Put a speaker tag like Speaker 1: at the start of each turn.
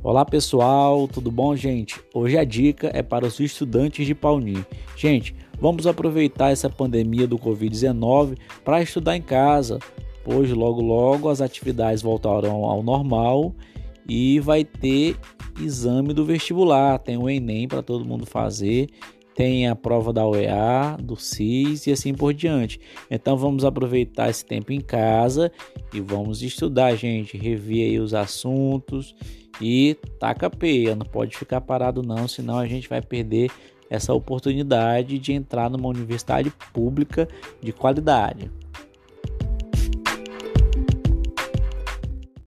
Speaker 1: Olá pessoal, tudo bom, gente? Hoje a dica é para os estudantes de Pauni. Gente, vamos aproveitar essa pandemia do Covid-19 para estudar em casa. Hoje, logo logo, as atividades voltarão ao normal e vai ter exame do vestibular. Tem o Enem para todo mundo fazer tem a prova da UEA, do CIS e assim por diante. Então vamos aproveitar esse tempo em casa e vamos estudar, gente, rever aí os assuntos e taca peia, não pode ficar parado não, senão a gente vai perder essa oportunidade de entrar numa universidade pública de qualidade.